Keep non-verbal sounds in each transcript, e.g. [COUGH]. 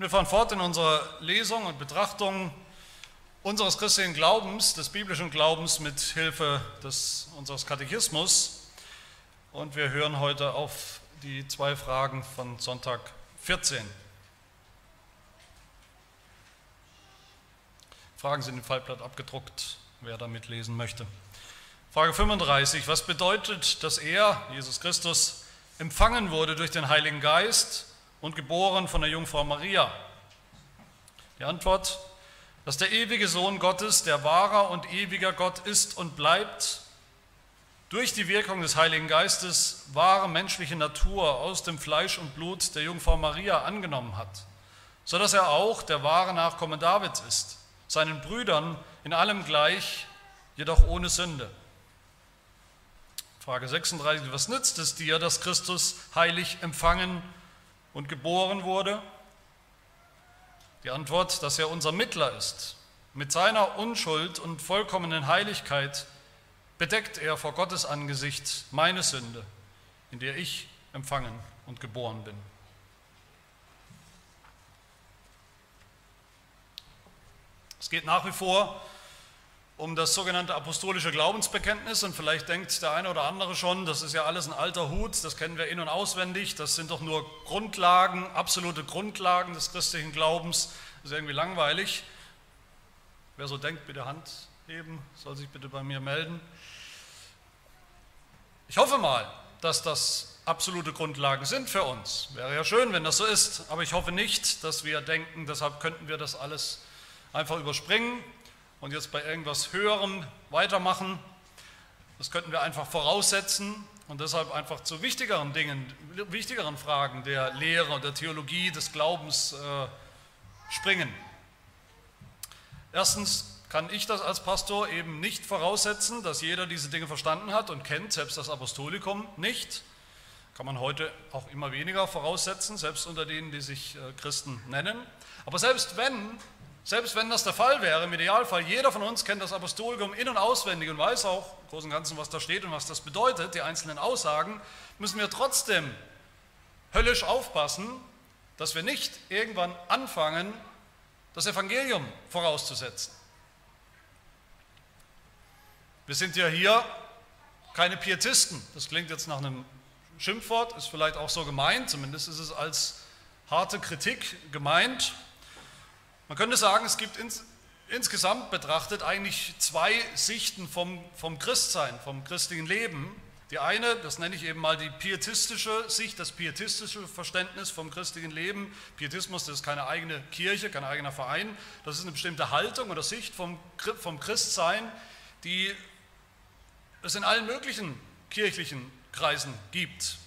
Wir fahren fort in unserer Lesung und Betrachtung unseres christlichen Glaubens, des biblischen Glaubens mit Hilfe des, unseres Katechismus. Und wir hören heute auf die zwei Fragen von Sonntag 14. Fragen sind im Fallblatt abgedruckt, wer da mitlesen möchte. Frage 35. Was bedeutet, dass er, Jesus Christus, empfangen wurde durch den Heiligen Geist und geboren von der Jungfrau Maria? Die Antwort, dass der ewige Sohn Gottes, der wahrer und ewiger Gott ist und bleibt, durch die Wirkung des Heiligen Geistes wahre menschliche Natur aus dem Fleisch und Blut der Jungfrau Maria angenommen hat, so dass er auch der wahre Nachkomme Davids ist, seinen Brüdern in allem gleich, jedoch ohne Sünde. Frage 36, was nützt es dir, dass Christus heilig empfangen und geboren wurde? Die Antwort, dass er unser Mittler ist. Mit seiner Unschuld und vollkommenen Heiligkeit bedeckt er vor Gottes Angesicht meine Sünde, in der ich empfangen und geboren bin. Es geht nach wie vor um das sogenannte apostolische Glaubensbekenntnis und vielleicht denkt der eine oder andere schon, das ist ja alles ein alter Hut, das kennen wir in und auswendig, das sind doch nur Grundlagen, absolute Grundlagen des christlichen Glaubens, das ist irgendwie langweilig. Wer so denkt, bitte Hand heben, soll sich bitte bei mir melden. Ich hoffe mal, dass das absolute Grundlagen sind für uns. Wäre ja schön, wenn das so ist, aber ich hoffe nicht, dass wir denken, deshalb könnten wir das alles einfach überspringen und jetzt bei irgendwas Höherem weitermachen. Das könnten wir einfach voraussetzen und deshalb einfach zu wichtigeren Dingen, wichtigeren Fragen der Lehre der Theologie des Glaubens äh, springen. Erstens kann ich das als Pastor eben nicht voraussetzen, dass jeder diese Dinge verstanden hat und kennt, selbst das Apostolikum nicht. Kann man heute auch immer weniger voraussetzen, selbst unter denen, die sich äh, Christen nennen. Aber selbst wenn selbst wenn das der Fall wäre, im Idealfall, jeder von uns kennt das Apostolikum in- und auswendig und weiß auch im Großen und Ganzen, was da steht und was das bedeutet, die einzelnen Aussagen, müssen wir trotzdem höllisch aufpassen, dass wir nicht irgendwann anfangen, das Evangelium vorauszusetzen. Wir sind ja hier keine Pietisten. Das klingt jetzt nach einem Schimpfwort, ist vielleicht auch so gemeint, zumindest ist es als harte Kritik gemeint. Man könnte sagen, es gibt ins, insgesamt betrachtet eigentlich zwei Sichten vom, vom Christsein, vom christlichen Leben. Die eine, das nenne ich eben mal die pietistische Sicht, das pietistische Verständnis vom christlichen Leben. Pietismus, das ist keine eigene Kirche, kein eigener Verein. Das ist eine bestimmte Haltung oder Sicht vom, vom Christsein, die es in allen möglichen kirchlichen Kreisen gibt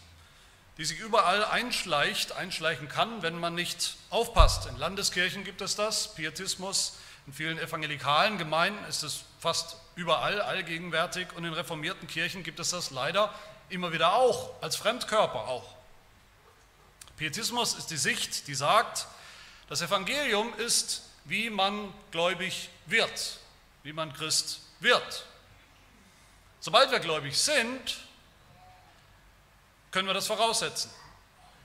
die sich überall einschleicht, einschleichen kann, wenn man nicht aufpasst. In Landeskirchen gibt es das, Pietismus, in vielen evangelikalen Gemeinden ist es fast überall allgegenwärtig und in reformierten Kirchen gibt es das leider immer wieder auch, als Fremdkörper auch. Pietismus ist die Sicht, die sagt, das Evangelium ist, wie man gläubig wird, wie man Christ wird. Sobald wir gläubig sind, können wir das voraussetzen.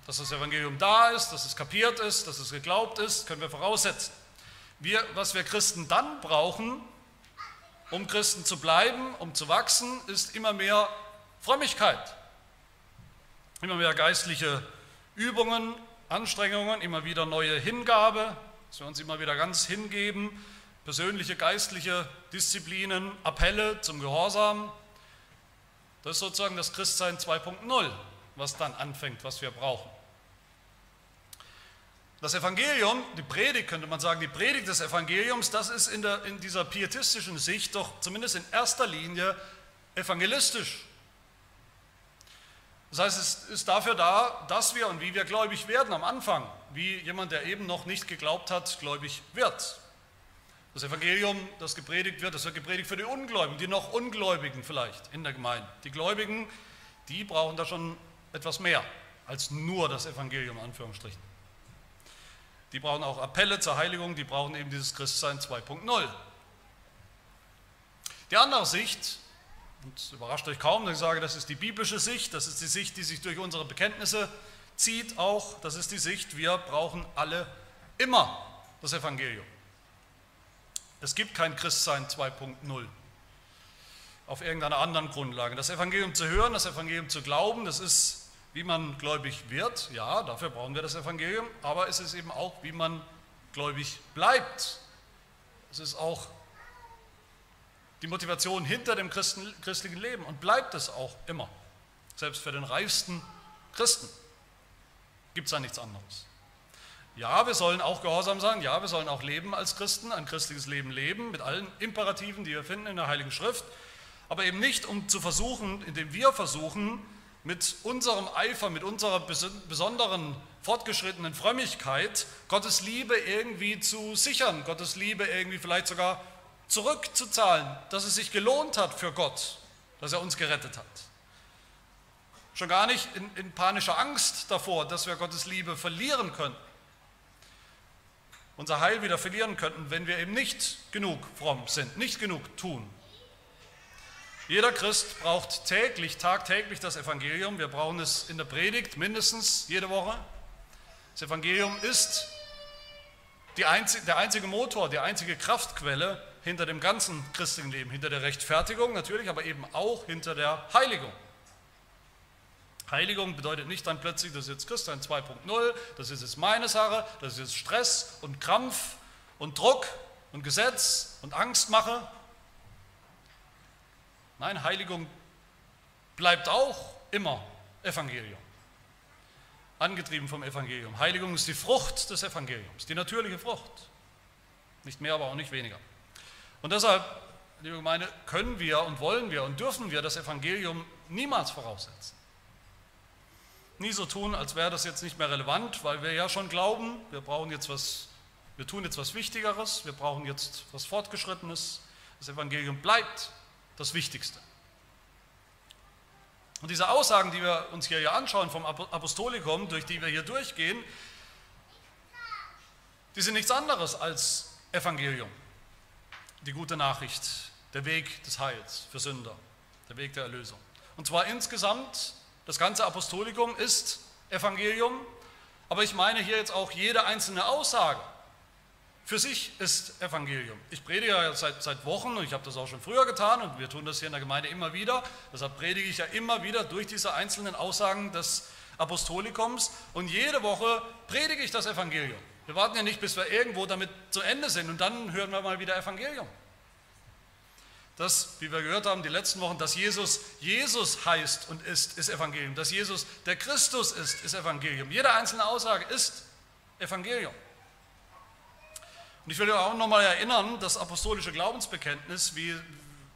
Dass das Evangelium da ist, dass es kapiert ist, dass es geglaubt ist, können wir voraussetzen. Wir, was wir Christen dann brauchen, um Christen zu bleiben, um zu wachsen, ist immer mehr Frömmigkeit, immer mehr geistliche Übungen, Anstrengungen, immer wieder neue Hingabe, dass wir uns immer wieder ganz hingeben, persönliche geistliche Disziplinen, Appelle zum Gehorsam. Das ist sozusagen das Christsein 2.0 was dann anfängt, was wir brauchen. Das Evangelium, die Predigt, könnte man sagen, die Predigt des Evangeliums, das ist in, der, in dieser pietistischen Sicht doch zumindest in erster Linie evangelistisch. Das heißt, es ist dafür da, dass wir und wie wir gläubig werden am Anfang, wie jemand, der eben noch nicht geglaubt hat, gläubig wird. Das Evangelium, das gepredigt wird, das wird gepredigt für die Ungläubigen, die noch Ungläubigen vielleicht in der Gemeinde. Die Gläubigen, die brauchen da schon etwas mehr als nur das Evangelium, Anführungsstrichen. Die brauchen auch Appelle zur Heiligung, die brauchen eben dieses Christsein 2.0. Die andere Sicht, und überrascht euch kaum, dass ich sage, das ist die biblische Sicht, das ist die Sicht, die sich durch unsere Bekenntnisse zieht auch, das ist die Sicht, wir brauchen alle immer das Evangelium. Es gibt kein Christsein 2.0 auf irgendeiner anderen Grundlage. Das Evangelium zu hören, das Evangelium zu glauben, das ist, wie man gläubig wird. Ja, dafür brauchen wir das Evangelium, aber es ist eben auch, wie man gläubig bleibt. Es ist auch die Motivation hinter dem Christen, christlichen Leben und bleibt es auch immer. Selbst für den reichsten Christen gibt es da nichts anderes. Ja, wir sollen auch gehorsam sein, ja, wir sollen auch leben als Christen, ein christliches Leben leben, mit allen Imperativen, die wir finden in der Heiligen Schrift, aber eben nicht, um zu versuchen, indem wir versuchen, mit unserem Eifer, mit unserer besonderen fortgeschrittenen Frömmigkeit Gottes Liebe irgendwie zu sichern, Gottes Liebe irgendwie vielleicht sogar zurückzuzahlen, dass es sich gelohnt hat für Gott, dass er uns gerettet hat. Schon gar nicht in, in panischer Angst davor, dass wir Gottes Liebe verlieren könnten unser Heil wieder verlieren könnten, wenn wir eben nicht genug fromm sind, nicht genug tun. Jeder Christ braucht täglich, tagtäglich das Evangelium. Wir brauchen es in der Predigt mindestens jede Woche. Das Evangelium ist einzige, der einzige Motor, die einzige Kraftquelle hinter dem ganzen christlichen Leben, hinter der Rechtfertigung natürlich, aber eben auch hinter der Heiligung. Heiligung bedeutet nicht dann plötzlich, das ist jetzt Christian 2.0, das ist jetzt meine Sache, das ist jetzt Stress und Krampf und Druck und Gesetz und Angstmache. Nein, Heiligung bleibt auch immer Evangelium. Angetrieben vom Evangelium. Heiligung ist die Frucht des Evangeliums, die natürliche Frucht. Nicht mehr, aber auch nicht weniger. Und deshalb, liebe Gemeinde, können wir und wollen wir und dürfen wir das Evangelium niemals voraussetzen nie so tun, als wäre das jetzt nicht mehr relevant, weil wir ja schon glauben, wir brauchen jetzt was, wir tun jetzt was Wichtigeres, wir brauchen jetzt was Fortgeschrittenes. Das Evangelium bleibt das Wichtigste. Und diese Aussagen, die wir uns hier ja anschauen vom Apostolikum, durch die wir hier durchgehen, die sind nichts anderes als Evangelium, die gute Nachricht, der Weg des Heils für Sünder, der Weg der Erlösung. Und zwar insgesamt das ganze Apostolikum ist Evangelium, aber ich meine hier jetzt auch jede einzelne Aussage für sich ist Evangelium. Ich predige ja seit, seit Wochen und ich habe das auch schon früher getan und wir tun das hier in der Gemeinde immer wieder. Deshalb predige ich ja immer wieder durch diese einzelnen Aussagen des Apostolikums und jede Woche predige ich das Evangelium. Wir warten ja nicht, bis wir irgendwo damit zu Ende sind und dann hören wir mal wieder Evangelium dass, wie wir gehört haben, die letzten Wochen, dass Jesus Jesus heißt und ist, ist Evangelium. Dass Jesus der Christus ist, ist Evangelium. Jede einzelne Aussage ist Evangelium. Und ich will auch nochmal erinnern, das apostolische Glaubensbekenntnis, wie,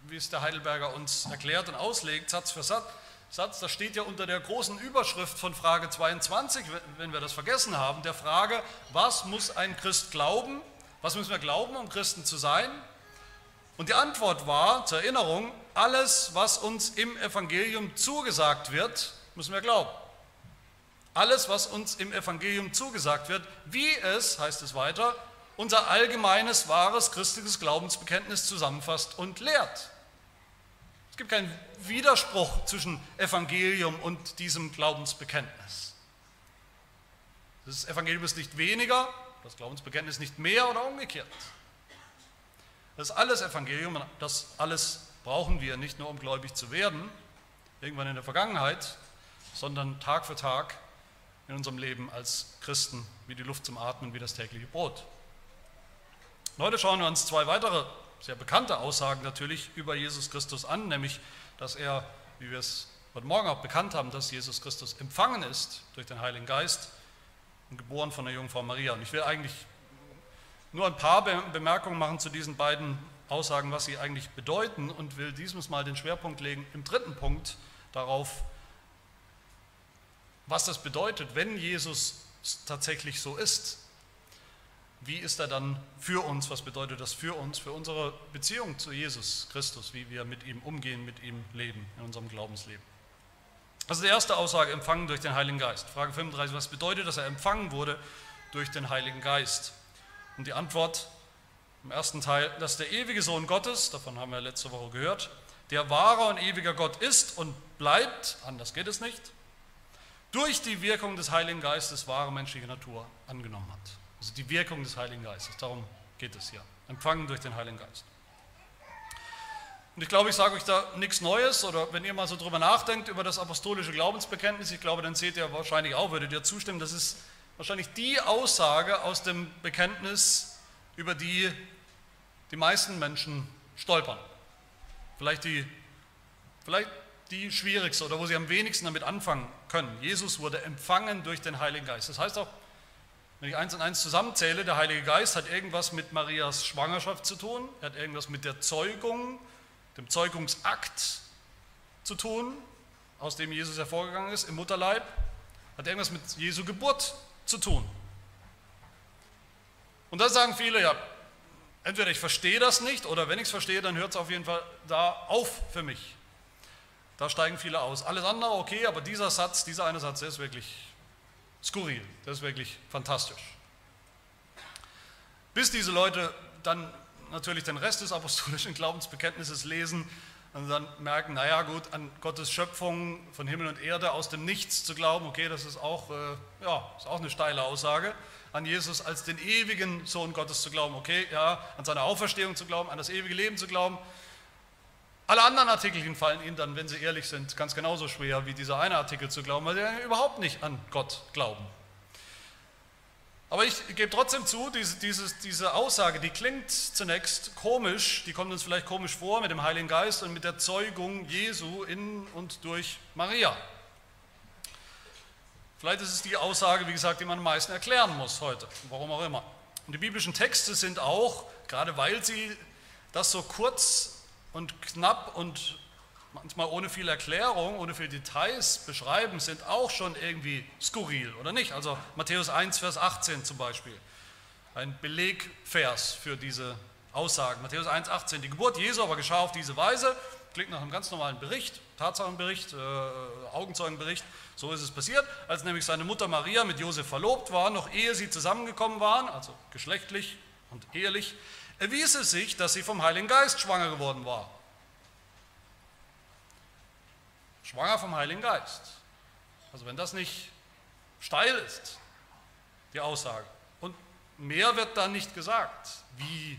wie es der Heidelberger uns erklärt und auslegt, Satz für Satz, Satz, das steht ja unter der großen Überschrift von Frage 22, wenn wir das vergessen haben, der Frage, was muss ein Christ glauben? Was müssen wir glauben, um Christen zu sein? Und die Antwort war, zur Erinnerung, alles, was uns im Evangelium zugesagt wird, müssen wir glauben. Alles, was uns im Evangelium zugesagt wird, wie es, heißt es weiter, unser allgemeines, wahres christliches Glaubensbekenntnis zusammenfasst und lehrt. Es gibt keinen Widerspruch zwischen Evangelium und diesem Glaubensbekenntnis. Das Evangelium ist nicht weniger, das Glaubensbekenntnis nicht mehr oder umgekehrt. Das ist alles Evangelium, das alles brauchen wir nicht nur, um gläubig zu werden, irgendwann in der Vergangenheit, sondern Tag für Tag in unserem Leben als Christen, wie die Luft zum Atmen, wie das tägliche Brot. Heute schauen wir uns zwei weitere sehr bekannte Aussagen natürlich über Jesus Christus an, nämlich, dass er, wie wir es heute Morgen auch bekannt haben, dass Jesus Christus empfangen ist durch den Heiligen Geist und geboren von der Jungfrau Maria. Und ich will eigentlich nur ein paar Bemerkungen machen zu diesen beiden Aussagen, was sie eigentlich bedeuten und will diesmal mal den Schwerpunkt legen im dritten Punkt darauf, was das bedeutet, wenn Jesus tatsächlich so ist. Wie ist er dann für uns? Was bedeutet das für uns, für unsere Beziehung zu Jesus Christus, wie wir mit ihm umgehen, mit ihm leben in unserem Glaubensleben? Also die erste Aussage, empfangen durch den Heiligen Geist. Frage 35, was bedeutet, dass er empfangen wurde durch den Heiligen Geist? Und die Antwort im ersten Teil, dass der ewige Sohn Gottes, davon haben wir letzte Woche gehört, der wahrer und ewiger Gott ist und bleibt, anders geht es nicht, durch die Wirkung des Heiligen Geistes wahre menschliche Natur angenommen hat. Also die Wirkung des Heiligen Geistes, darum geht es hier. Empfangen durch den Heiligen Geist. Und ich glaube, ich sage euch da nichts Neues, oder wenn ihr mal so drüber nachdenkt, über das apostolische Glaubensbekenntnis, ich glaube, dann seht ihr wahrscheinlich auch, würdet ihr zustimmen, das ist wahrscheinlich die Aussage aus dem Bekenntnis, über die die meisten Menschen stolpern. Vielleicht die, vielleicht die schwierigste oder wo sie am wenigsten damit anfangen können. Jesus wurde empfangen durch den Heiligen Geist. Das heißt auch, wenn ich eins und eins zusammenzähle, der Heilige Geist hat irgendwas mit Marias Schwangerschaft zu tun, er hat irgendwas mit der Zeugung, dem Zeugungsakt zu tun, aus dem Jesus hervorgegangen ist im Mutterleib, hat irgendwas mit Jesu Geburt zu tun. Und da sagen viele, ja, entweder ich verstehe das nicht oder wenn ich es verstehe, dann hört es auf jeden Fall da auf für mich. Da steigen viele aus. Alles andere okay, aber dieser Satz, dieser eine Satz, der ist wirklich skurril, der ist wirklich fantastisch. Bis diese Leute dann natürlich den Rest des apostolischen Glaubensbekenntnisses lesen und dann merken, naja gut, an Gottes Schöpfung von Himmel und Erde aus dem Nichts zu glauben, okay, das ist auch, äh, ja, ist auch eine steile Aussage. An Jesus als den ewigen Sohn Gottes zu glauben, okay, ja, an seine Auferstehung zu glauben, an das ewige Leben zu glauben. Alle anderen Artikelchen fallen ihnen dann, wenn sie ehrlich sind, ganz genauso schwer wie dieser eine Artikel zu glauben, weil sie überhaupt nicht an Gott glauben. Aber ich gebe trotzdem zu, diese, diese, diese Aussage, die klingt zunächst komisch, die kommt uns vielleicht komisch vor mit dem Heiligen Geist und mit der Zeugung Jesu in und durch Maria. Vielleicht ist es die Aussage, wie gesagt, die man am meisten erklären muss heute, warum auch immer. Und die biblischen Texte sind auch, gerade weil sie das so kurz und knapp und manchmal ohne viel Erklärung, ohne viel Details beschreiben, sind auch schon irgendwie skurril, oder nicht? Also Matthäus 1, Vers 18 zum Beispiel, ein Belegvers für diese Aussagen. Matthäus 1, 18, die Geburt Jesu aber geschah auf diese Weise, klingt nach einem ganz normalen Bericht, Tatsachenbericht, äh, Augenzeugenbericht, so ist es passiert, als nämlich seine Mutter Maria mit Josef verlobt war, noch ehe sie zusammengekommen waren, also geschlechtlich und ehelich, erwies es sich, dass sie vom Heiligen Geist schwanger geworden war. Schwanger vom Heiligen Geist. Also wenn das nicht steil ist, die Aussage. Und mehr wird da nicht gesagt, wie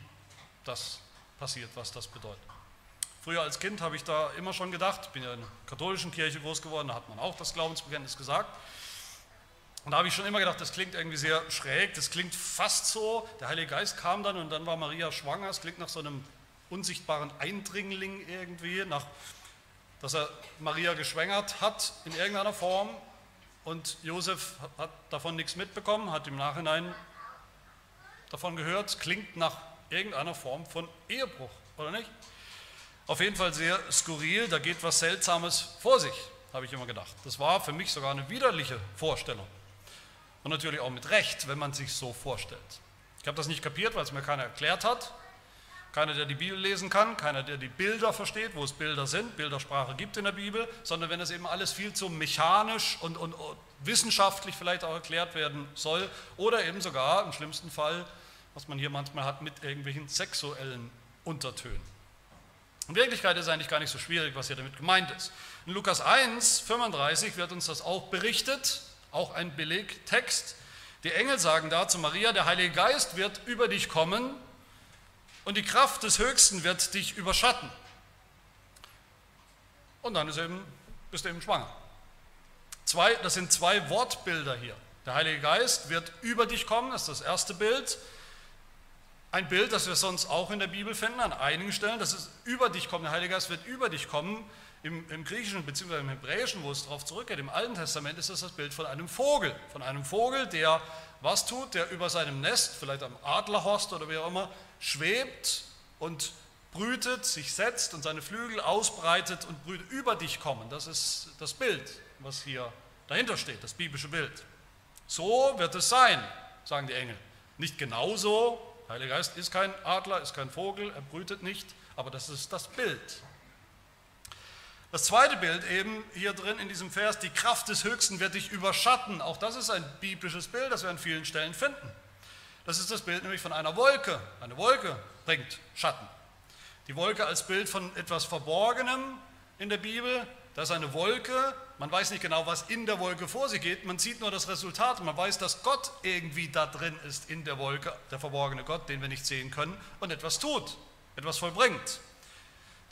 das passiert, was das bedeutet. Früher als Kind habe ich da immer schon gedacht, bin ja in der katholischen Kirche groß geworden, da hat man auch das Glaubensbekenntnis gesagt. Und da habe ich schon immer gedacht, das klingt irgendwie sehr schräg, das klingt fast so, der Heilige Geist kam dann und dann war Maria schwanger, es klingt nach so einem unsichtbaren Eindringling irgendwie, nach dass er Maria geschwängert hat in irgendeiner Form und Josef hat davon nichts mitbekommen, hat im Nachhinein davon gehört, klingt nach irgendeiner Form von Ehebruch, oder nicht? Auf jeden Fall sehr skurril, da geht was Seltsames vor sich, habe ich immer gedacht. Das war für mich sogar eine widerliche Vorstellung. Und natürlich auch mit Recht, wenn man sich so vorstellt. Ich habe das nicht kapiert, weil es mir keiner erklärt hat. Keiner, der die Bibel lesen kann, keiner, der die Bilder versteht, wo es Bilder sind, Bildersprache gibt in der Bibel, sondern wenn das eben alles viel zu mechanisch und, und, und wissenschaftlich vielleicht auch erklärt werden soll oder eben sogar im schlimmsten Fall, was man hier manchmal hat, mit irgendwelchen sexuellen Untertönen. In Wirklichkeit ist es eigentlich gar nicht so schwierig, was hier damit gemeint ist. In Lukas 1, 35 wird uns das auch berichtet, auch ein Belegtext. Die Engel sagen da zu Maria, der Heilige Geist wird über dich kommen und die Kraft des Höchsten wird dich überschatten. Und dann ist eben, bist du eben schwanger. Zwei, das sind zwei Wortbilder hier. Der Heilige Geist wird über dich kommen, das ist das erste Bild. Ein Bild, das wir sonst auch in der Bibel finden, an einigen Stellen, das ist über dich kommen. Der Heilige Geist wird über dich kommen. Im, im Griechischen bzw. im Hebräischen, wo es darauf zurückgeht, im Alten Testament ist das das Bild von einem Vogel. Von einem Vogel, der was tut, der über seinem Nest, vielleicht am Adlerhorst oder wie auch immer, schwebt und brütet, sich setzt und seine Flügel ausbreitet und brütet über dich kommen. Das ist das Bild, was hier dahinter steht, das biblische Bild. So wird es sein, sagen die Engel. Nicht genauso, Heiliger Geist ist kein Adler, ist kein Vogel, er brütet nicht, aber das ist das Bild. Das zweite Bild eben hier drin in diesem Vers, die Kraft des Höchsten wird dich überschatten. Auch das ist ein biblisches Bild, das wir an vielen Stellen finden. Das ist das Bild nämlich von einer Wolke. Eine Wolke bringt Schatten. Die Wolke als Bild von etwas Verborgenem in der Bibel, da ist eine Wolke Man weiß nicht genau, was in der Wolke vor sich geht. Man sieht nur das Resultat. Man weiß, dass Gott irgendwie da drin ist in der Wolke, der verborgene Gott, den wir nicht sehen können, und etwas tut, etwas vollbringt.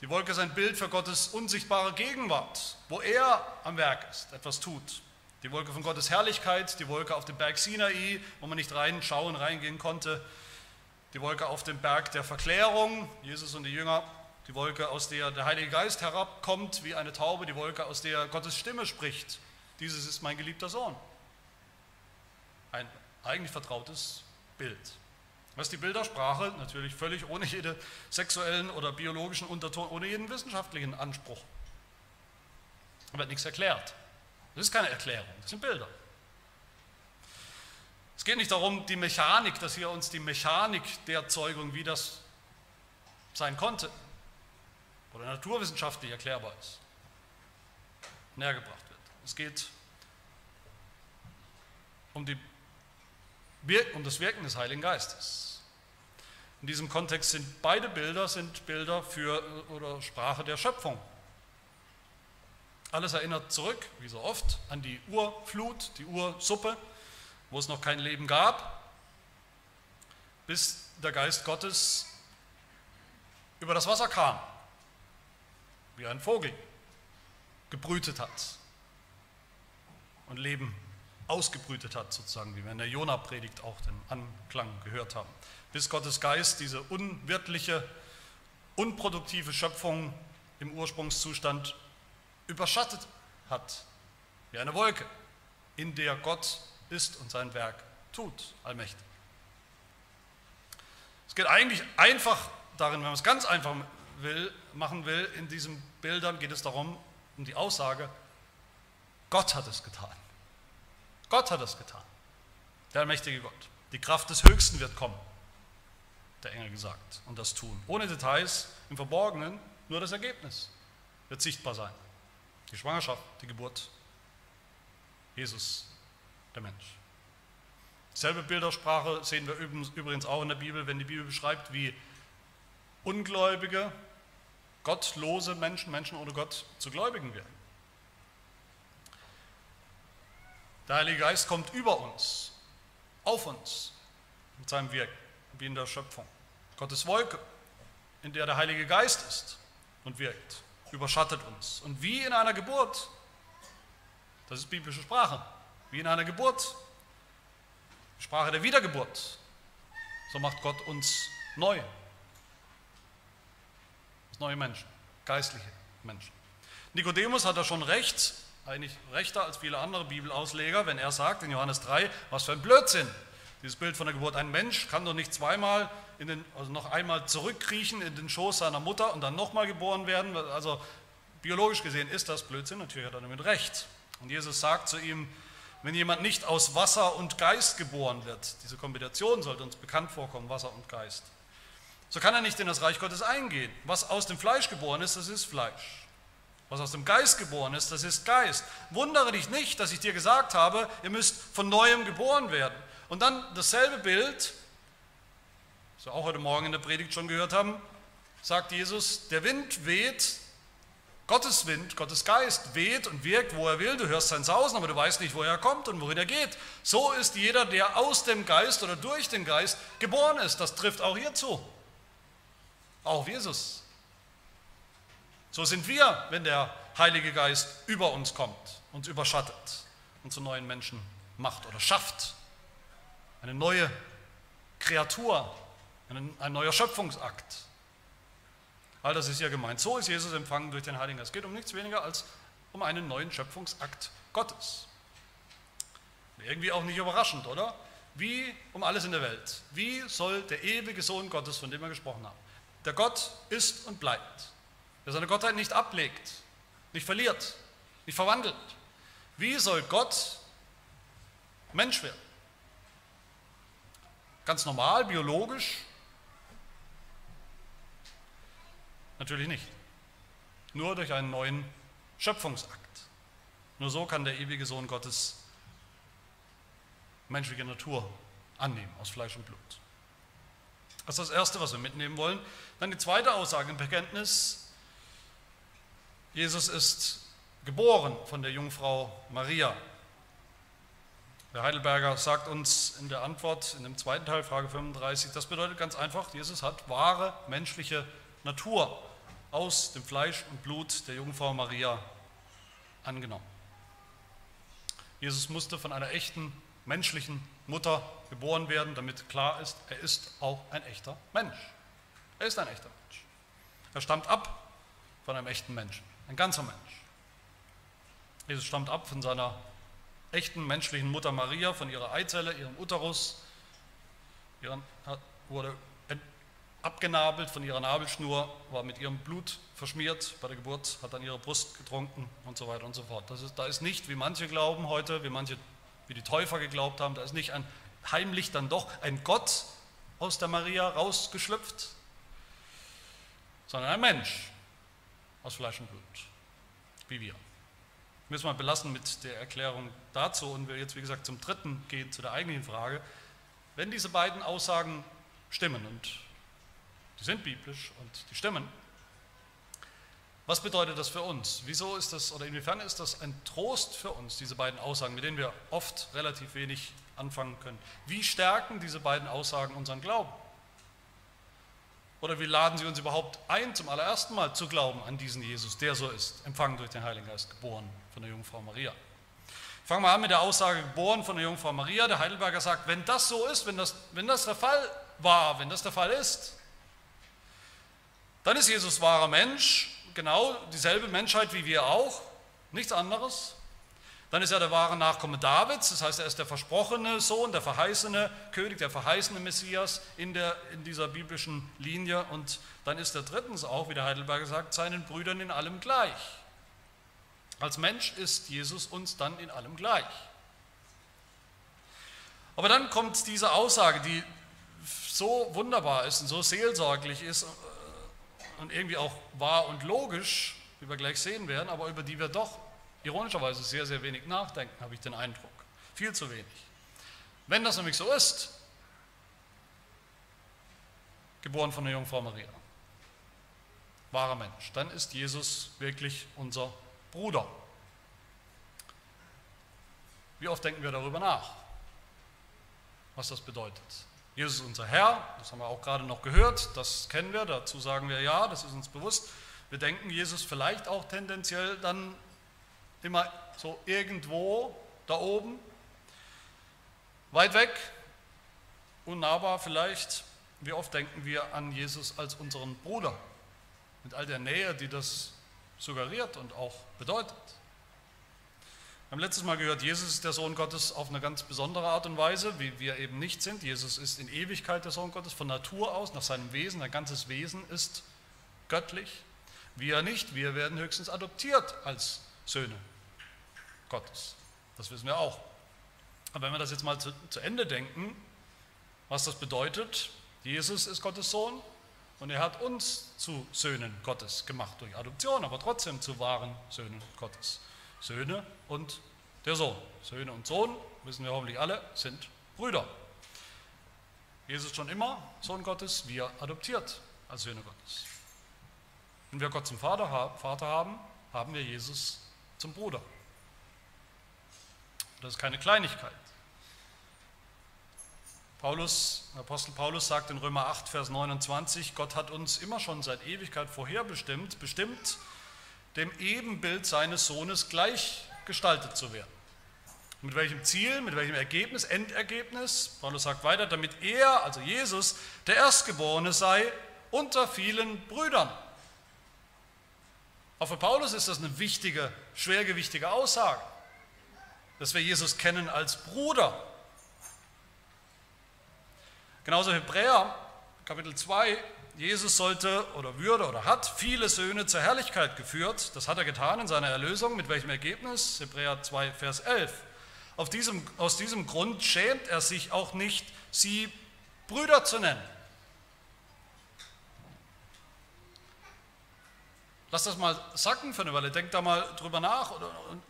Die Wolke ist ein Bild für Gottes unsichtbare Gegenwart, wo er am Werk ist, etwas tut. Die Wolke von Gottes Herrlichkeit, die Wolke auf dem Berg Sinai, wo man nicht reinschauen, reingehen konnte. Die Wolke auf dem Berg der Verklärung, Jesus und die Jünger. Die Wolke, aus der der Heilige Geist herabkommt wie eine Taube. Die Wolke, aus der Gottes Stimme spricht. Dieses ist mein geliebter Sohn. Ein eigentlich vertrautes Bild. Was die Bildersprache natürlich völlig ohne jeden sexuellen oder biologischen Unterton, ohne jeden wissenschaftlichen Anspruch. Da wird nichts erklärt. Das ist keine Erklärung, das sind Bilder. Es geht nicht darum, die Mechanik, dass hier uns die Mechanik der Erzeugung, wie das sein konnte, oder naturwissenschaftlich erklärbar ist, nähergebracht wird. Es geht um, die, um das Wirken des Heiligen Geistes. In diesem Kontext sind beide Bilder sind Bilder für oder Sprache der Schöpfung. Alles erinnert zurück, wie so oft, an die Urflut, die Ursuppe, wo es noch kein Leben gab, bis der Geist Gottes über das Wasser kam, wie ein Vogel gebrütet hat und Leben ausgebrütet hat, sozusagen, wie wir in der Jona-Predigt auch den Anklang gehört haben bis Gottes Geist diese unwirtliche, unproduktive Schöpfung im Ursprungszustand überschattet hat, wie eine Wolke, in der Gott ist und sein Werk tut, allmächtig. Es geht eigentlich einfach darin, wenn man es ganz einfach will, machen will, in diesen Bildern geht es darum, um die Aussage, Gott hat es getan. Gott hat es getan. Der allmächtige Gott. Die Kraft des Höchsten wird kommen der Engel gesagt, und das tun. Ohne Details, im Verborgenen, nur das Ergebnis wird sichtbar sein. Die Schwangerschaft, die Geburt, Jesus, der Mensch. Selbe Bildersprache sehen wir übrigens auch in der Bibel, wenn die Bibel beschreibt, wie ungläubige, gottlose Menschen, Menschen ohne Gott, zu Gläubigen werden. Der Heilige Geist kommt über uns, auf uns mit seinem Wirken wie in der Schöpfung. Gottes Wolke, in der der Heilige Geist ist und wirkt, überschattet uns. Und wie in einer Geburt, das ist biblische Sprache, wie in einer Geburt, Sprache der Wiedergeburt, so macht Gott uns neu. Neue Menschen, geistliche Menschen. Nikodemus hat da schon recht, eigentlich rechter als viele andere Bibelausleger, wenn er sagt in Johannes 3, was für ein Blödsinn. Dieses Bild von der Geburt. Ein Mensch kann doch nicht zweimal, in den, also noch einmal zurückkriechen in den Schoß seiner Mutter und dann nochmal geboren werden. Also biologisch gesehen ist das Blödsinn, natürlich hat er damit recht. Und Jesus sagt zu ihm, wenn jemand nicht aus Wasser und Geist geboren wird, diese Kombination sollte uns bekannt vorkommen, Wasser und Geist, so kann er nicht in das Reich Gottes eingehen. Was aus dem Fleisch geboren ist, das ist Fleisch. Was aus dem Geist geboren ist, das ist Geist. Wundere dich nicht, dass ich dir gesagt habe, ihr müsst von neuem geboren werden. Und dann dasselbe Bild, das wir auch heute Morgen in der Predigt schon gehört haben, sagt Jesus, der Wind weht, Gottes Wind, Gottes Geist weht und wirkt, wo er will. Du hörst sein Sausen, aber du weißt nicht, woher er kommt und wohin er geht. So ist jeder, der aus dem Geist oder durch den Geist geboren ist. Das trifft auch hierzu. Auch Jesus. So sind wir, wenn der Heilige Geist über uns kommt, uns überschattet und zu neuen Menschen macht oder schafft eine neue Kreatur, ein, ein neuer Schöpfungsakt. All das ist ja gemeint. So ist Jesus empfangen durch den Heiligen Geist. Es geht um nichts weniger als um einen neuen Schöpfungsakt Gottes. Irgendwie auch nicht überraschend, oder? Wie um alles in der Welt. Wie soll der ewige Sohn Gottes, von dem wir gesprochen haben, der Gott ist und bleibt, der seine Gottheit nicht ablegt, nicht verliert, nicht verwandelt, wie soll Gott Mensch werden? Ganz normal, biologisch? Natürlich nicht. Nur durch einen neuen Schöpfungsakt. Nur so kann der ewige Sohn Gottes menschliche Natur annehmen, aus Fleisch und Blut. Das ist das Erste, was wir mitnehmen wollen. Dann die zweite Aussage im Bekenntnis. Jesus ist geboren von der Jungfrau Maria. Der Heidelberger sagt uns in der Antwort in dem zweiten Teil, Frage 35, das bedeutet ganz einfach, Jesus hat wahre menschliche Natur aus dem Fleisch und Blut der Jungfrau Maria angenommen. Jesus musste von einer echten menschlichen Mutter geboren werden, damit klar ist, er ist auch ein echter Mensch. Er ist ein echter Mensch. Er stammt ab von einem echten Menschen, ein ganzer Mensch. Jesus stammt ab von seiner echten menschlichen Mutter Maria, von ihrer Eizelle, ihrem Uterus, ihren, wurde abgenabelt von ihrer Nabelschnur, war mit ihrem Blut verschmiert bei der Geburt, hat an ihrer Brust getrunken und so weiter und so fort. Ist, da ist nicht, wie manche glauben heute, wie manche, wie die Täufer geglaubt haben, da ist nicht ein heimlich dann doch ein Gott aus der Maria rausgeschlüpft, sondern ein Mensch aus Fleisch und Blut, wie wir. Müssen wir belassen mit der Erklärung dazu und wir jetzt, wie gesagt, zum dritten gehen, zu der eigentlichen Frage. Wenn diese beiden Aussagen stimmen und die sind biblisch und die stimmen, was bedeutet das für uns? Wieso ist das oder inwiefern ist das ein Trost für uns, diese beiden Aussagen, mit denen wir oft relativ wenig anfangen können? Wie stärken diese beiden Aussagen unseren Glauben? Oder wie laden sie uns überhaupt ein, zum allerersten Mal zu glauben an diesen Jesus, der so ist, empfangen durch den Heiligen Geist, geboren von der Jungfrau Maria? Fangen wir an mit der Aussage, geboren von der Jungfrau Maria. Der Heidelberger sagt, wenn das so ist, wenn das, wenn das der Fall war, wenn das der Fall ist, dann ist Jesus wahrer Mensch, genau dieselbe Menschheit wie wir auch, nichts anderes. Dann ist er der wahre Nachkomme Davids, das heißt, er ist der versprochene Sohn, der verheißene König, der verheißene Messias in, der, in dieser biblischen Linie. Und dann ist er drittens auch, wie der Heidelberger sagt, seinen Brüdern in allem gleich. Als Mensch ist Jesus uns dann in allem gleich. Aber dann kommt diese Aussage, die so wunderbar ist und so seelsorglich ist äh, und irgendwie auch wahr und logisch, wie wir gleich sehen werden, aber über die wir doch ironischerweise sehr, sehr wenig nachdenken, habe ich den Eindruck. Viel zu wenig. Wenn das nämlich so ist, geboren von der Jungfrau Maria, wahrer Mensch, dann ist Jesus wirklich unser Bruder. Wie oft denken wir darüber nach, was das bedeutet? Jesus ist unser Herr, das haben wir auch gerade noch gehört, das kennen wir, dazu sagen wir ja, das ist uns bewusst. Wir denken Jesus vielleicht auch tendenziell dann immer so irgendwo da oben, weit weg, unnahbar vielleicht. Wie oft denken wir an Jesus als unseren Bruder, mit all der Nähe, die das suggeriert und auch bedeutet. Wir haben letztes Mal gehört, Jesus ist der Sohn Gottes auf eine ganz besondere Art und Weise, wie wir eben nicht sind. Jesus ist in Ewigkeit der Sohn Gottes, von Natur aus, nach seinem Wesen. Sein ganzes Wesen ist göttlich. Wir nicht, wir werden höchstens adoptiert als Söhne Gottes. Das wissen wir auch. Aber wenn wir das jetzt mal zu, zu Ende denken, was das bedeutet, Jesus ist Gottes Sohn und er hat uns zu Söhnen Gottes gemacht durch Adoption, aber trotzdem zu wahren Söhnen Gottes. Söhne und der Sohn. Söhne und Sohn, wissen wir hoffentlich alle, sind Brüder. Jesus schon immer Sohn Gottes, wir adoptiert als Söhne Gottes. Wenn wir Gott zum Vater haben, haben wir Jesus zum Bruder. Das ist keine Kleinigkeit. Paulus, Apostel Paulus sagt in Römer 8, Vers 29, Gott hat uns immer schon seit Ewigkeit vorherbestimmt, bestimmt, dem Ebenbild seines Sohnes gleichgestaltet zu werden. Mit welchem Ziel, mit welchem Ergebnis, Endergebnis? Paulus sagt weiter, damit er, also Jesus, der Erstgeborene sei unter vielen Brüdern. Auch für Paulus ist das eine wichtige, schwergewichtige Aussage dass wir Jesus kennen als Bruder. Genauso Hebräer, Kapitel 2, Jesus sollte oder würde oder hat viele Söhne zur Herrlichkeit geführt. Das hat er getan in seiner Erlösung. Mit welchem Ergebnis? Hebräer 2, Vers 11. Auf diesem, aus diesem Grund schämt er sich auch nicht, sie Brüder zu nennen. Lass das mal sacken für eine Weile, denk da mal drüber nach und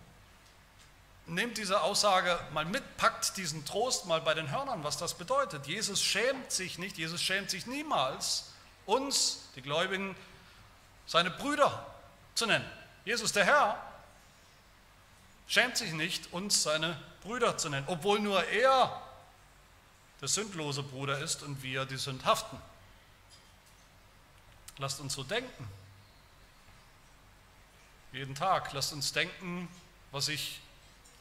nehmt diese Aussage mal mit, packt diesen Trost mal bei den Hörnern, was das bedeutet. Jesus schämt sich nicht, Jesus schämt sich niemals, uns, die Gläubigen, seine Brüder zu nennen. Jesus, der Herr, schämt sich nicht, uns seine Brüder zu nennen, obwohl nur er der sündlose Bruder ist und wir die Sündhaften. Lasst uns so denken. Jeden Tag. Lasst uns denken, was ich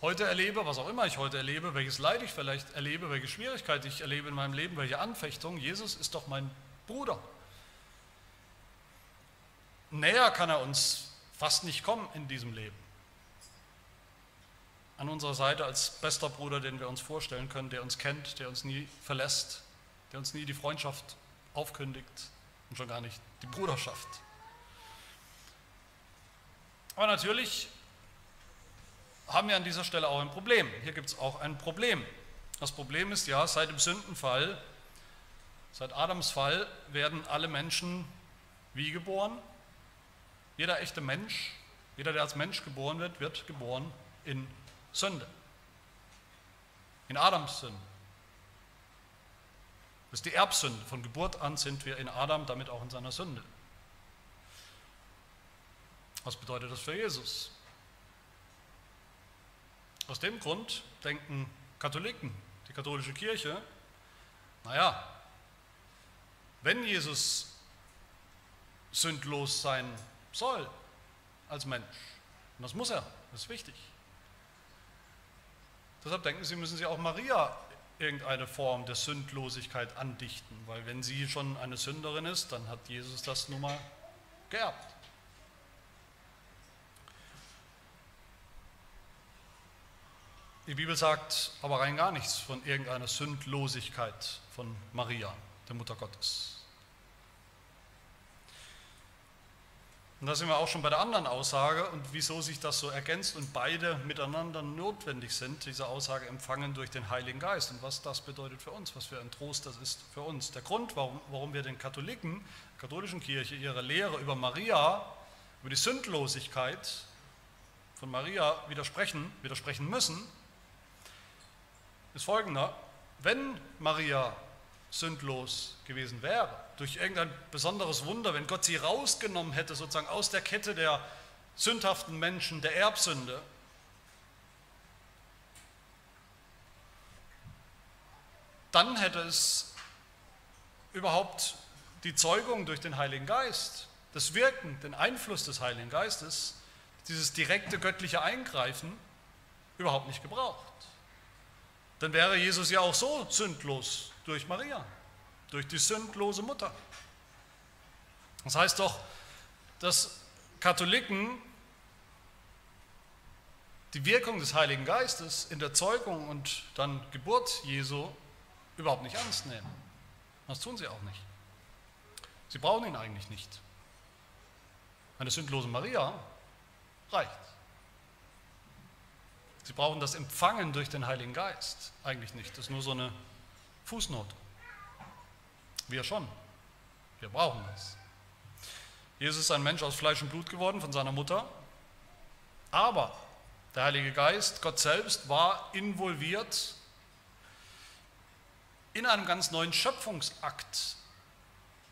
heute erlebe, was auch immer ich heute erlebe, welches Leid ich vielleicht erlebe, welche Schwierigkeit ich erlebe in meinem Leben, welche Anfechtung. Jesus ist doch mein Bruder. Näher kann er uns fast nicht kommen in diesem Leben. An unserer Seite als bester Bruder, den wir uns vorstellen können, der uns kennt, der uns nie verlässt, der uns nie die Freundschaft aufkündigt und schon gar nicht die Bruderschaft. Aber natürlich haben wir an dieser Stelle auch ein Problem. Hier gibt es auch ein Problem. Das Problem ist ja, seit dem Sündenfall, seit Adams Fall werden alle Menschen wie geboren? Jeder echte Mensch, jeder, der als Mensch geboren wird, wird geboren in Sünde. In Adams Sünde. Das ist die Erbsünde. Von Geburt an sind wir in Adam, damit auch in seiner Sünde. Was bedeutet das für Jesus? Aus dem Grund denken Katholiken, die katholische Kirche, naja, wenn Jesus sündlos sein soll als Mensch, und das muss er, das ist wichtig, deshalb denken sie, müssen sie auch Maria irgendeine Form der Sündlosigkeit andichten, weil wenn sie schon eine Sünderin ist, dann hat Jesus das nun mal geerbt. Die Bibel sagt aber rein gar nichts von irgendeiner Sündlosigkeit von Maria, der Mutter Gottes. Und da sind wir auch schon bei der anderen Aussage und wieso sich das so ergänzt und beide miteinander notwendig sind, diese Aussage empfangen durch den Heiligen Geist und was das bedeutet für uns, was für ein Trost das ist für uns. Der Grund, warum, warum wir den Katholiken, der katholischen Kirche, ihre Lehre über Maria, über die Sündlosigkeit von Maria widersprechen, widersprechen müssen, ist folgender. Wenn Maria sündlos gewesen wäre, durch irgendein besonderes Wunder, wenn Gott sie rausgenommen hätte, sozusagen aus der Kette der sündhaften Menschen, der Erbsünde, dann hätte es überhaupt die Zeugung durch den Heiligen Geist, das Wirken, den Einfluss des Heiligen Geistes, dieses direkte göttliche Eingreifen überhaupt nicht gebraucht. Dann wäre Jesus ja auch so sündlos durch Maria, durch die sündlose Mutter. Das heißt doch, dass Katholiken die Wirkung des Heiligen Geistes in der Zeugung und dann Geburt Jesu überhaupt nicht ernst nehmen. Das tun sie auch nicht. Sie brauchen ihn eigentlich nicht. Eine sündlose Maria reicht. Sie brauchen das Empfangen durch den Heiligen Geist eigentlich nicht. Das ist nur so eine Fußnote. Wir schon. Wir brauchen das. Jesus ist ein Mensch aus Fleisch und Blut geworden von seiner Mutter. Aber der Heilige Geist, Gott selbst, war involviert in einem ganz neuen Schöpfungsakt,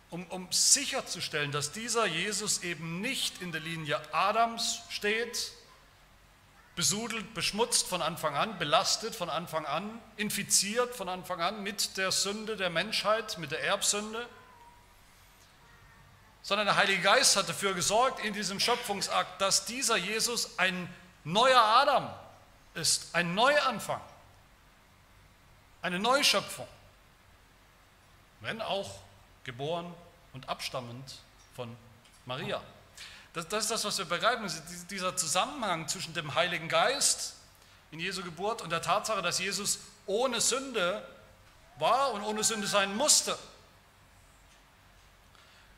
um, um sicherzustellen, dass dieser Jesus eben nicht in der Linie Adams steht, besudelt, beschmutzt von Anfang an, belastet von Anfang an, infiziert von Anfang an mit der Sünde der Menschheit, mit der Erbsünde, sondern der Heilige Geist hat dafür gesorgt in diesem Schöpfungsakt, dass dieser Jesus ein neuer Adam ist, ein Neuanfang, eine Neuschöpfung, wenn auch geboren und abstammend von Maria. Das, das ist das, was wir begreifen, dieser Zusammenhang zwischen dem Heiligen Geist in Jesu Geburt und der Tatsache, dass Jesus ohne Sünde war und ohne Sünde sein musste.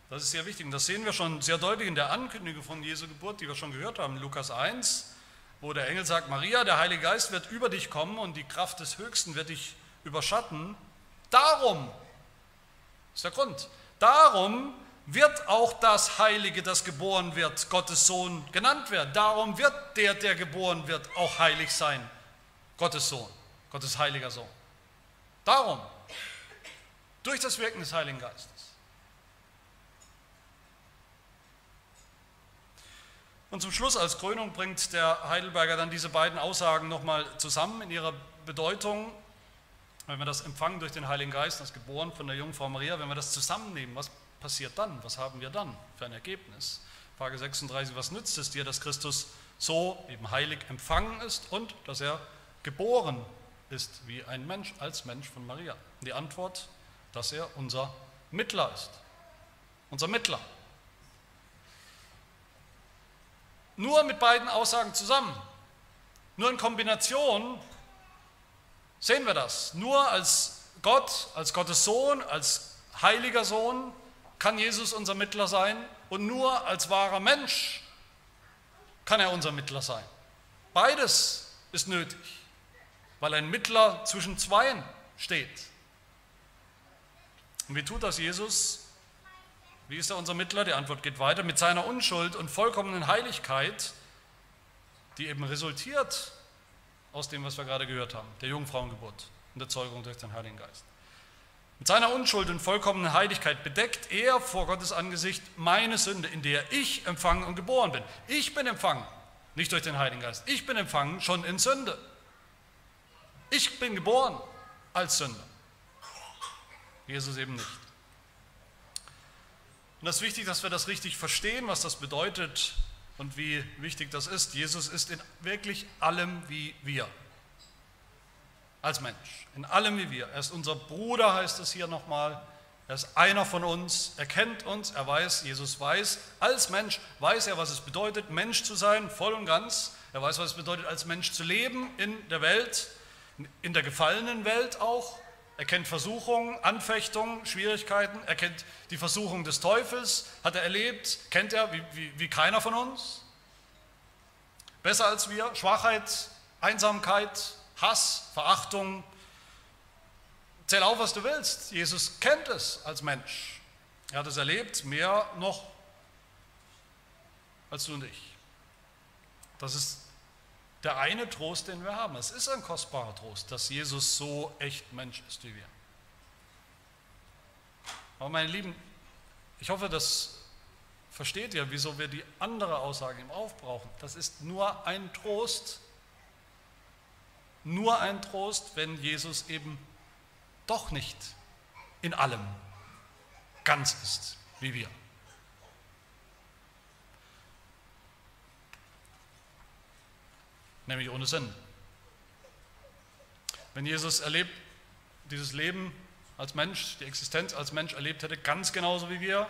Das ist sehr wichtig und das sehen wir schon sehr deutlich in der Ankündigung von Jesu Geburt, die wir schon gehört haben, Lukas 1, wo der Engel sagt, Maria, der Heilige Geist wird über dich kommen und die Kraft des Höchsten wird dich überschatten. Darum, ist der Grund, darum wird auch das Heilige, das geboren wird, Gottes Sohn genannt werden. Darum wird der, der geboren wird, auch heilig sein, Gottes Sohn, Gottes heiliger Sohn. Darum, durch das Wirken des Heiligen Geistes. Und zum Schluss als Krönung bringt der Heidelberger dann diese beiden Aussagen nochmal zusammen in ihrer Bedeutung. Wenn wir das empfangen durch den Heiligen Geist, das geboren von der Jungfrau Maria, wenn wir das zusammennehmen, was passiert dann? Was haben wir dann für ein Ergebnis? Frage 36, was nützt es dir, dass Christus so eben heilig empfangen ist und dass er geboren ist wie ein Mensch, als Mensch von Maria? Die Antwort, dass er unser Mittler ist. Unser Mittler. Nur mit beiden Aussagen zusammen, nur in Kombination sehen wir das. Nur als Gott, als Gottes Sohn, als heiliger Sohn kann Jesus unser Mittler sein und nur als wahrer Mensch kann er unser Mittler sein. Beides ist nötig, weil ein Mittler zwischen Zweien steht. Und wie tut das Jesus? Wie ist er unser Mittler? Die Antwort geht weiter. Mit seiner Unschuld und vollkommenen Heiligkeit, die eben resultiert aus dem, was wir gerade gehört haben, der Jungfrauengeburt und der Zeugung durch den Heiligen Geist. Mit seiner Unschuld und vollkommenen Heiligkeit bedeckt er vor Gottes Angesicht meine Sünde, in der ich empfangen und geboren bin. Ich bin empfangen, nicht durch den Heiligen Geist. Ich bin empfangen schon in Sünde. Ich bin geboren als Sünder. Jesus eben nicht. Und das ist wichtig, dass wir das richtig verstehen, was das bedeutet und wie wichtig das ist. Jesus ist in wirklich allem wie wir. Als Mensch. In allem wie wir. Er ist unser Bruder, heißt es hier nochmal. Er ist einer von uns. Er kennt uns. Er weiß, Jesus weiß. Als Mensch weiß er, was es bedeutet, Mensch zu sein, voll und ganz. Er weiß, was es bedeutet, als Mensch zu leben in der Welt, in der gefallenen Welt auch. Er kennt Versuchungen, Anfechtungen, Schwierigkeiten. Er kennt die Versuchung des Teufels. Hat er erlebt, kennt er wie, wie, wie keiner von uns. Besser als wir. Schwachheit, Einsamkeit, Hass, Verachtung. Zähl auf, was du willst. Jesus kennt es als Mensch. Er hat es erlebt, mehr noch als du und ich. Das ist der eine Trost, den wir haben. Es ist ein kostbarer Trost, dass Jesus so echt Mensch ist wie wir. Aber meine Lieben, ich hoffe, das versteht ihr, wieso wir die andere Aussage im Aufbrauchen. Das ist nur ein Trost, nur ein Trost, wenn Jesus eben doch nicht in allem ganz ist wie wir. nämlich ohne Sinn. Wenn Jesus erlebt, dieses Leben als Mensch, die Existenz als Mensch erlebt hätte, ganz genauso wie wir,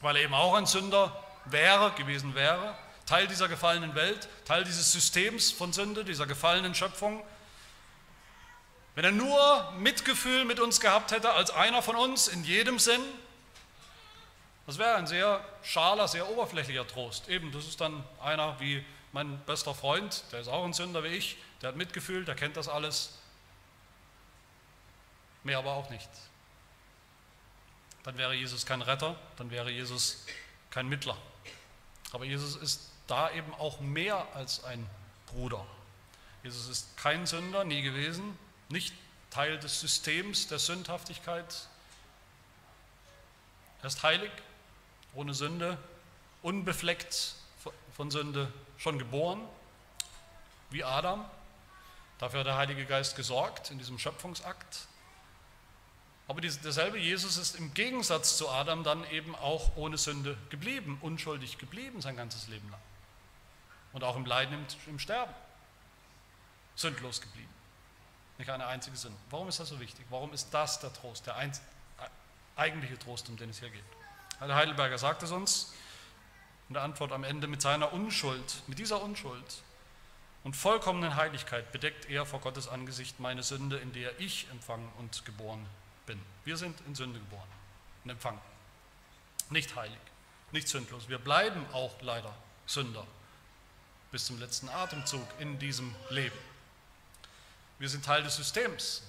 weil er eben auch ein Sünder wäre, gewesen wäre, Teil dieser gefallenen Welt, Teil dieses Systems von Sünde, dieser gefallenen Schöpfung. Wenn er nur Mitgefühl mit uns gehabt hätte, als einer von uns in jedem Sinn, das wäre ein sehr schaler, sehr oberflächlicher Trost. Eben, das ist dann einer wie mein bester Freund, der ist auch ein Sünder wie ich, der hat Mitgefühl, der kennt das alles. Mehr aber auch nicht. Dann wäre Jesus kein Retter, dann wäre Jesus kein Mittler. Aber Jesus ist da eben auch mehr als ein Bruder. Jesus ist kein Sünder, nie gewesen, nicht Teil des Systems der Sündhaftigkeit. Er ist heilig, ohne Sünde, unbefleckt von Sünde, schon geboren, wie Adam. Dafür hat der Heilige Geist gesorgt in diesem Schöpfungsakt. Aber derselbe Jesus ist im Gegensatz zu Adam dann eben auch ohne Sünde geblieben, unschuldig geblieben sein ganzes Leben lang. Und auch im Leiden, im, im Sterben. Sündlos geblieben. Nicht eine einzige Sünde. Warum ist das so wichtig? Warum ist das der Trost, der einz, eigentliche Trost, um den es hier geht? Der Heidelberger sagt es uns, in der Antwort am Ende mit seiner Unschuld, mit dieser Unschuld und vollkommenen Heiligkeit bedeckt er vor Gottes Angesicht meine Sünde, in der ich empfangen und geboren bin. Wir sind in Sünde geboren und empfangen. Nicht heilig, nicht sündlos. Wir bleiben auch leider Sünder bis zum letzten Atemzug in diesem Leben. Wir sind Teil des Systems.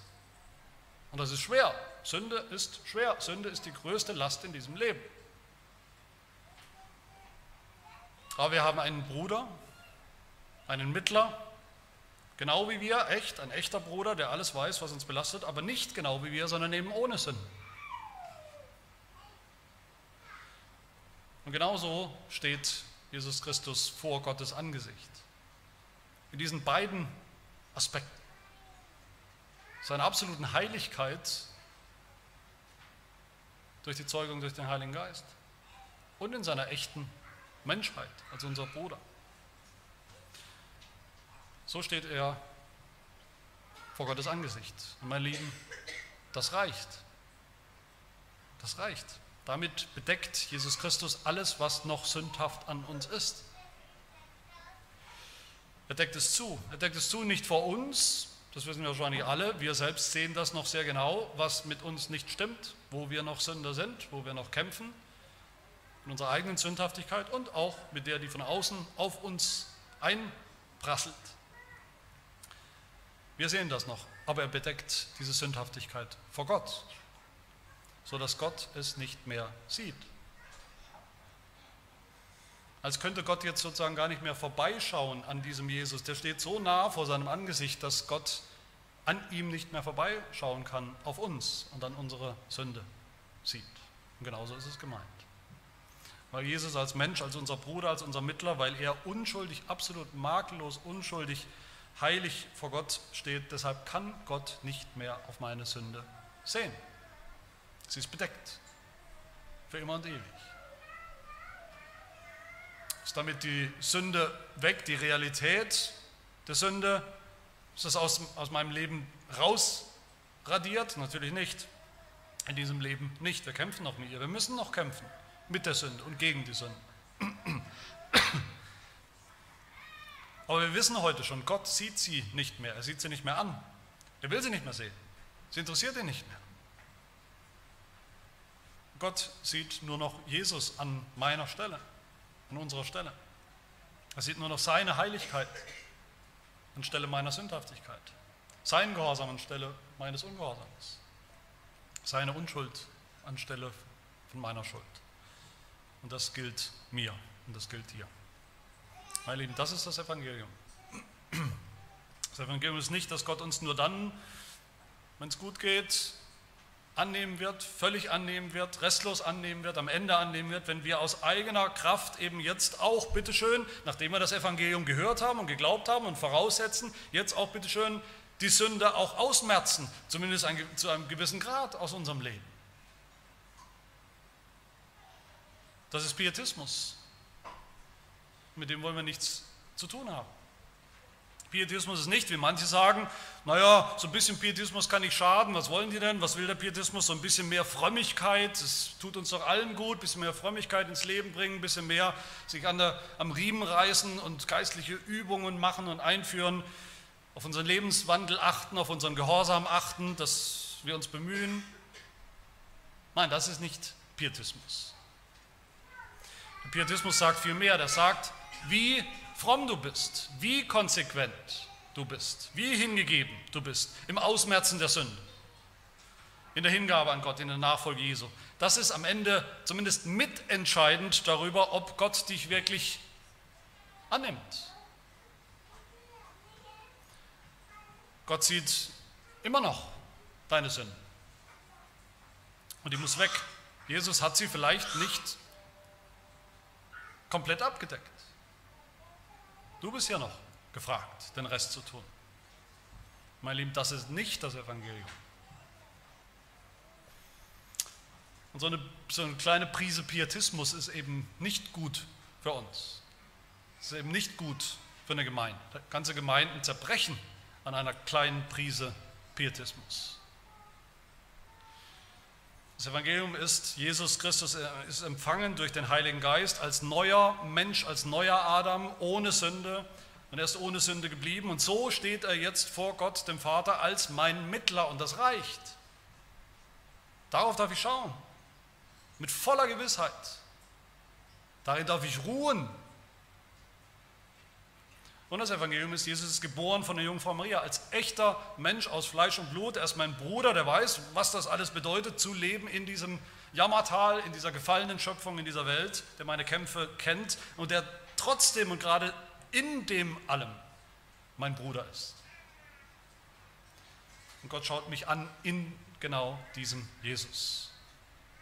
Und das ist schwer. Sünde ist schwer. Sünde ist die größte Last in diesem Leben. Aber wir haben einen Bruder, einen Mittler, genau wie wir, echt, ein echter Bruder, der alles weiß, was uns belastet, aber nicht genau wie wir, sondern eben ohne Sinn. Und genauso steht Jesus Christus vor Gottes Angesicht. In diesen beiden Aspekten. Seiner absoluten Heiligkeit durch die Zeugung durch den Heiligen Geist und in seiner echten Menschheit als unser Bruder. So steht er vor Gottes Angesicht. Und mein Lieben, das reicht. Das reicht. Damit bedeckt Jesus Christus alles, was noch sündhaft an uns ist. Er deckt es zu. Er deckt es zu nicht vor uns, das wissen wir wahrscheinlich alle. Wir selbst sehen das noch sehr genau, was mit uns nicht stimmt, wo wir noch Sünder sind, wo wir noch kämpfen, in unserer eigenen Sündhaftigkeit und auch mit der, die von außen auf uns einprasselt. Wir sehen das noch, aber er bedeckt diese Sündhaftigkeit vor Gott, sodass Gott es nicht mehr sieht. Als könnte Gott jetzt sozusagen gar nicht mehr vorbeischauen an diesem Jesus. Der steht so nah vor seinem Angesicht, dass Gott an ihm nicht mehr vorbeischauen kann auf uns und an unsere Sünde sieht. Und genauso ist es gemeint. Weil Jesus als Mensch, als unser Bruder, als unser Mittler, weil er unschuldig, absolut makellos, unschuldig, heilig vor Gott steht, deshalb kann Gott nicht mehr auf meine Sünde sehen. Sie ist bedeckt. Für immer und ewig. Ist damit die Sünde weg, die Realität der Sünde? Ist das aus, aus meinem Leben rausradiert? Natürlich nicht. In diesem Leben nicht. Wir kämpfen noch mit ihr. Wir müssen noch kämpfen mit der Sünde und gegen die Sünde. [CLEARS THROAT] Aber wir wissen heute schon, Gott sieht sie nicht mehr. Er sieht sie nicht mehr an. Er will sie nicht mehr sehen. Sie interessiert ihn nicht mehr. Gott sieht nur noch Jesus an meiner Stelle an unserer Stelle. Er sieht nur noch seine Heiligkeit anstelle meiner Sündhaftigkeit, seinen Gehorsam anstelle meines Ungehorsams, seine Unschuld anstelle von meiner Schuld. Und das gilt mir und das gilt dir. Meine Lieben, das ist das Evangelium. Das Evangelium ist nicht, dass Gott uns nur dann, wenn es gut geht, annehmen wird, völlig annehmen wird, restlos annehmen wird, am Ende annehmen wird, wenn wir aus eigener Kraft eben jetzt auch, bitteschön, nachdem wir das Evangelium gehört haben und geglaubt haben und voraussetzen, jetzt auch bitteschön die Sünde auch ausmerzen, zumindest ein, zu einem gewissen Grad aus unserem Leben. Das ist Pietismus. Mit dem wollen wir nichts zu tun haben. Pietismus ist nicht, wie manche sagen, naja, so ein bisschen Pietismus kann nicht schaden, was wollen die denn, was will der Pietismus, so ein bisschen mehr Frömmigkeit, es tut uns doch allen gut, ein bisschen mehr Frömmigkeit ins Leben bringen, ein bisschen mehr sich an der, am Riemen reißen und geistliche Übungen machen und einführen, auf unseren Lebenswandel achten, auf unseren Gehorsam achten, dass wir uns bemühen. Nein, das ist nicht Pietismus. Der Pietismus sagt viel mehr, der sagt, wie fromm du bist, wie konsequent du bist, wie hingegeben du bist im Ausmerzen der Sünde, in der Hingabe an Gott, in der Nachfolge Jesu. Das ist am Ende zumindest mitentscheidend darüber, ob Gott dich wirklich annimmt. Gott sieht immer noch deine Sünde. Und die muss weg. Jesus hat sie vielleicht nicht komplett abgedeckt. Du bist ja noch gefragt, den Rest zu tun. Mein Lieben, das ist nicht das Evangelium. Und so eine, so eine kleine Prise Pietismus ist eben nicht gut für uns. Es ist eben nicht gut für eine Gemeinde. Ganze Gemeinden zerbrechen an einer kleinen Prise Pietismus. Das Evangelium ist, Jesus Christus ist empfangen durch den Heiligen Geist als neuer Mensch, als neuer Adam, ohne Sünde. Und er ist ohne Sünde geblieben. Und so steht er jetzt vor Gott, dem Vater, als mein Mittler. Und das reicht. Darauf darf ich schauen. Mit voller Gewissheit. Darin darf ich ruhen. Und das Evangelium ist, Jesus ist geboren von der Jungfrau Maria als echter Mensch aus Fleisch und Blut. Er ist mein Bruder, der weiß, was das alles bedeutet, zu leben in diesem Jammertal, in dieser gefallenen Schöpfung, in dieser Welt, der meine Kämpfe kennt und der trotzdem und gerade in dem allem mein Bruder ist. Und Gott schaut mich an in genau diesem Jesus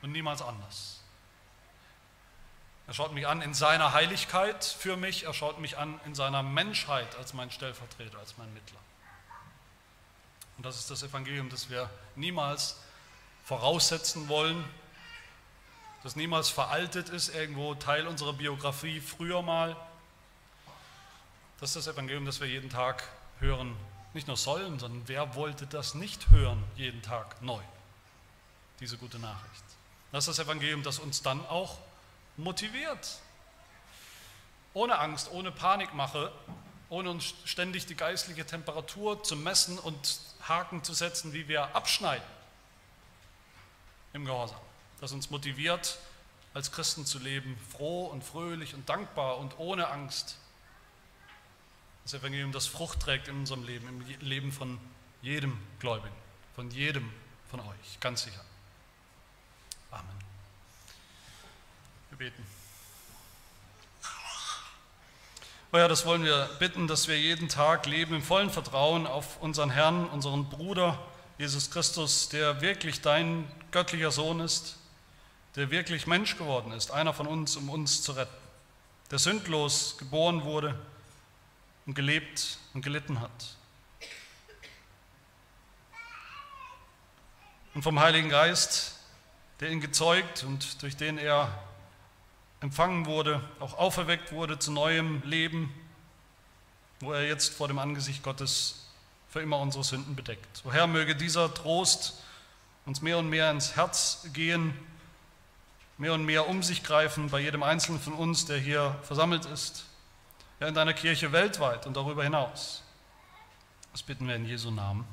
und niemals anders. Er schaut mich an in seiner Heiligkeit für mich, er schaut mich an in seiner Menschheit als mein Stellvertreter, als mein Mittler. Und das ist das Evangelium, das wir niemals voraussetzen wollen, das niemals veraltet ist, irgendwo Teil unserer Biografie früher mal. Das ist das Evangelium, das wir jeden Tag hören, nicht nur sollen, sondern wer wollte das nicht hören, jeden Tag neu, diese gute Nachricht. Das ist das Evangelium, das uns dann auch motiviert. Ohne Angst, ohne Panikmache, ohne uns ständig die geistliche Temperatur zu messen und Haken zu setzen, wie wir abschneiden im Gehorsam. Das uns motiviert, als Christen zu leben, froh und fröhlich und dankbar und ohne Angst. Das Evangelium, das Frucht trägt in unserem Leben, im Leben von jedem Gläubigen, von jedem von euch, ganz sicher. Amen. Beten. Oh ja, das wollen wir bitten, dass wir jeden Tag leben im vollen Vertrauen auf unseren Herrn, unseren Bruder Jesus Christus, der wirklich dein göttlicher Sohn ist, der wirklich Mensch geworden ist, einer von uns, um uns zu retten, der sündlos geboren wurde und gelebt und gelitten hat. Und vom Heiligen Geist, der ihn gezeugt und durch den er empfangen wurde, auch auferweckt wurde zu neuem Leben, wo er jetzt vor dem Angesicht Gottes für immer unsere Sünden bedeckt. O Herr, möge dieser Trost uns mehr und mehr ins Herz gehen, mehr und mehr um sich greifen bei jedem Einzelnen von uns, der hier versammelt ist, ja in deiner Kirche weltweit und darüber hinaus. Das bitten wir in Jesu Namen.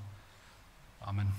Amen.